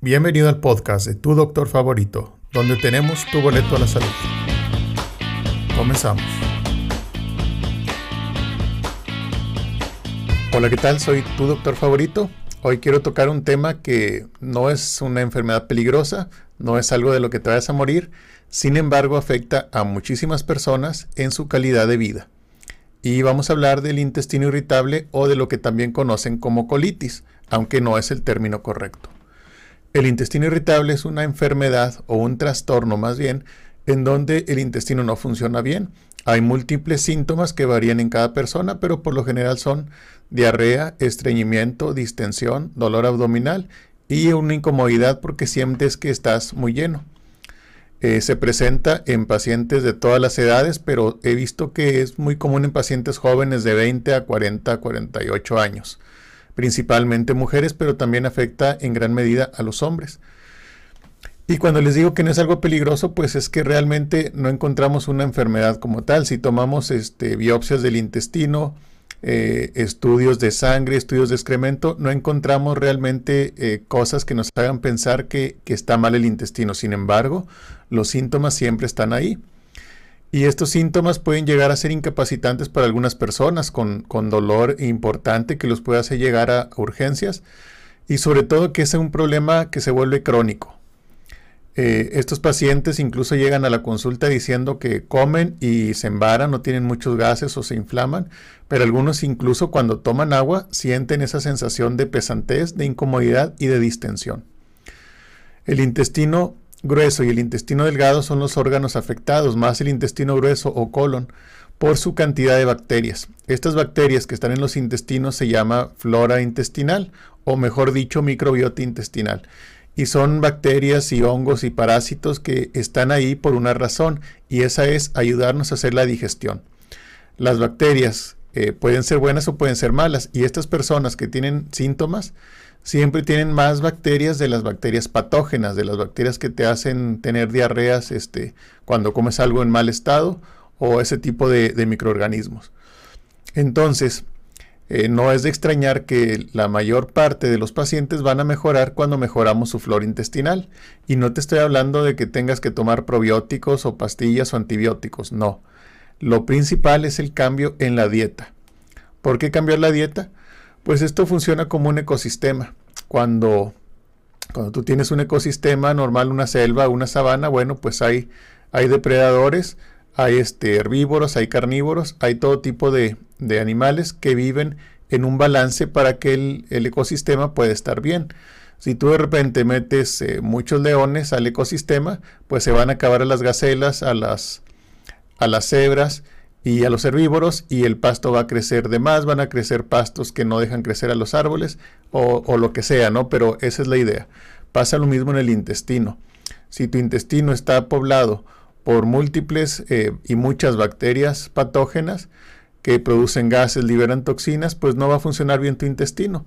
Bienvenido al podcast de Tu Doctor Favorito, donde tenemos tu boleto a la salud. Comenzamos. Hola, ¿qué tal? Soy tu doctor favorito. Hoy quiero tocar un tema que no es una enfermedad peligrosa, no es algo de lo que te vayas a morir, sin embargo afecta a muchísimas personas en su calidad de vida. Y vamos a hablar del intestino irritable o de lo que también conocen como colitis, aunque no es el término correcto. El intestino irritable es una enfermedad o un trastorno más bien en donde el intestino no funciona bien. Hay múltiples síntomas que varían en cada persona, pero por lo general son diarrea, estreñimiento, distensión, dolor abdominal y una incomodidad porque sientes que estás muy lleno. Eh, se presenta en pacientes de todas las edades, pero he visto que es muy común en pacientes jóvenes de 20 a 40, 48 años principalmente mujeres, pero también afecta en gran medida a los hombres. Y cuando les digo que no es algo peligroso, pues es que realmente no encontramos una enfermedad como tal. Si tomamos este, biopsias del intestino, eh, estudios de sangre, estudios de excremento, no encontramos realmente eh, cosas que nos hagan pensar que, que está mal el intestino. Sin embargo, los síntomas siempre están ahí. Y estos síntomas pueden llegar a ser incapacitantes para algunas personas con, dolor importante que los puede hacer llegar a urgencias y sobre todo que es un problema que se vuelve crónico. Eh, estos pacientes incluso llegan a la consulta diciendo que comen y se embaran, no tienen muchos gases o se inflaman, pero algunos incluso cuando toman agua sienten esa sensación de pesantez, de incomodidad y de distensión. El intestino grueso y el intestino delgado son los órganos afectados, más el intestino grueso o colon, por su cantidad de bacterias. Estas bacterias que están en los intestinos se llama flora intestinal, o mejor dicho, microbiota intestinal. Y son bacterias y hongos y parásitos que están ahí por una razón, y esa es ayudarnos a hacer la digestión. Las bacterias eh, pueden ser buenas o pueden ser malas, y estas personas que tienen síntomas, siempre tienen más bacterias de las bacterias patógenas, de las bacterias que te hacen tener diarreas este, cuando comes algo en mal estado o ese tipo de, microorganismos. Entonces, eh, no es de extrañar que la mayor parte de los pacientes van a mejorar cuando mejoramos su flora intestinal. Y no te estoy hablando de que tengas que tomar probióticos o pastillas o antibióticos, no. Lo principal es el cambio en la dieta. ¿Por qué cambiar la dieta? Pues esto funciona como un ecosistema. Cuando, cuando tú tienes un ecosistema normal, una selva, una sabana, bueno, pues hay, hay depredadores, hay este, herbívoros, hay carnívoros, hay todo tipo de, animales que viven en un balance para que el, ecosistema pueda estar bien. Si tú de repente metes eh, muchos leones al ecosistema, pues se van a acabar a las gacelas, a las, a las cebras, y a los herbívoros y el pasto va a crecer de más, van a crecer pastos que no dejan crecer a los árboles o, lo que sea, ¿no? Pero esa es la idea. Pasa lo mismo en el intestino. Si tu intestino está poblado por múltiples eh, y muchas bacterias patógenas que producen gases, liberan toxinas, pues no va a funcionar bien tu intestino.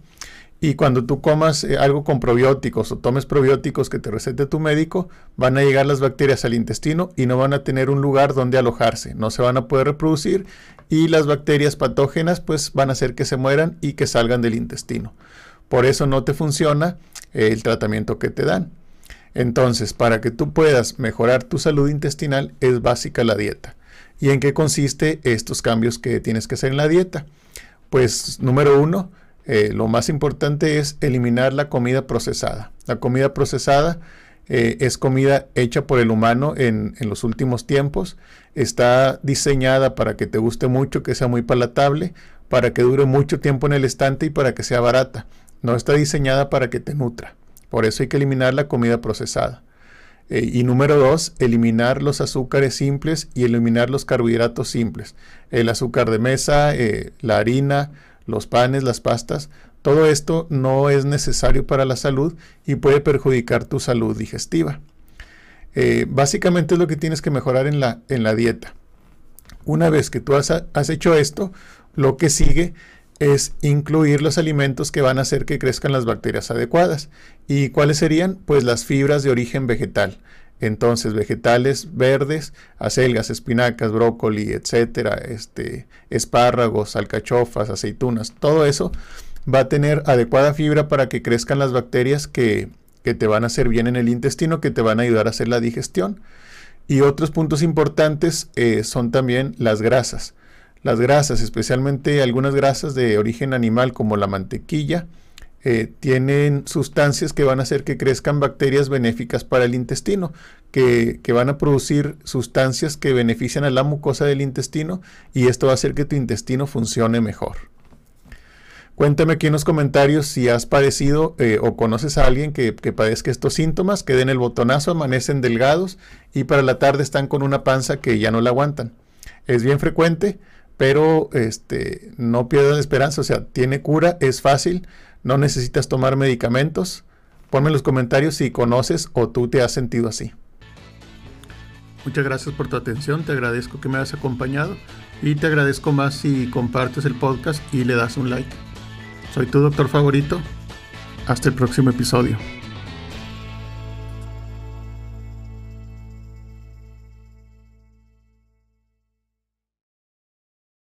Y cuando tú comas eh, algo con probióticos o tomes probióticos que te recete tu médico, van a llegar las bacterias al intestino y no van a tener un lugar donde alojarse, no se van a poder reproducir y las bacterias patógenas pues van a hacer que se mueran y que salgan del intestino. Por eso no te funciona el tratamiento que te dan. Entonces, para que tú puedas mejorar tu salud intestinal es básica la dieta. ¿Y en qué consiste estos cambios que tienes que hacer en la dieta? Pues número uno, eh, lo más importante es eliminar la comida procesada. La comida procesada eh, es comida hecha por el humano en, en, los últimos tiempos. Está diseñada para que te guste mucho, que sea muy palatable, para que dure mucho tiempo en el estante y para que sea barata. No está diseñada para que te nutra. Por eso hay que eliminar la comida procesada. Eh, y número dos, eliminar los azúcares simples y eliminar los carbohidratos simples. El azúcar de mesa, la harina, los panes, las pastas, todo esto no es necesario para la salud y puede perjudicar tu salud digestiva. Eh, básicamente es lo que tienes que mejorar en la, en la dieta. Una vez que tú has, has hecho esto, lo que sigue es incluir los alimentos que van a hacer que crezcan las bacterias adecuadas. ¿Y cuáles serían? Pues las fibras de origen vegetal. Entonces, vegetales verdes, acelgas, espinacas, brócoli, etcétera, este, espárragos, alcachofas, aceitunas, todo eso va a tener adecuada fibra para que crezcan las bacterias que, que te van a hacer bien en el intestino, que te van a ayudar a hacer la digestión. Y otros puntos importantes eh, son también las grasas. Las grasas, especialmente algunas grasas de origen animal como la mantequilla, eh, tienen sustancias que van a hacer que crezcan bacterias benéficas para el intestino, que, que, van a producir sustancias que benefician a la mucosa del intestino y esto va a hacer que tu intestino funcione mejor. Cuéntame aquí en los comentarios si has padecido eh, o conoces a alguien que, que, padezca estos síntomas, que den el botonazo, amanecen delgados y para la tarde están con una panza que ya no la aguantan. Es bien frecuente, pero este, no pierdas la esperanza, o sea, tiene cura, es fácil, no necesitas tomar medicamentos. Ponme en los comentarios si conoces o tú te has sentido así. Muchas gracias por tu atención, te agradezco que me hayas acompañado y te agradezco más si compartes el podcast y le das un like. Soy tu doctor favorito. Hasta el próximo episodio.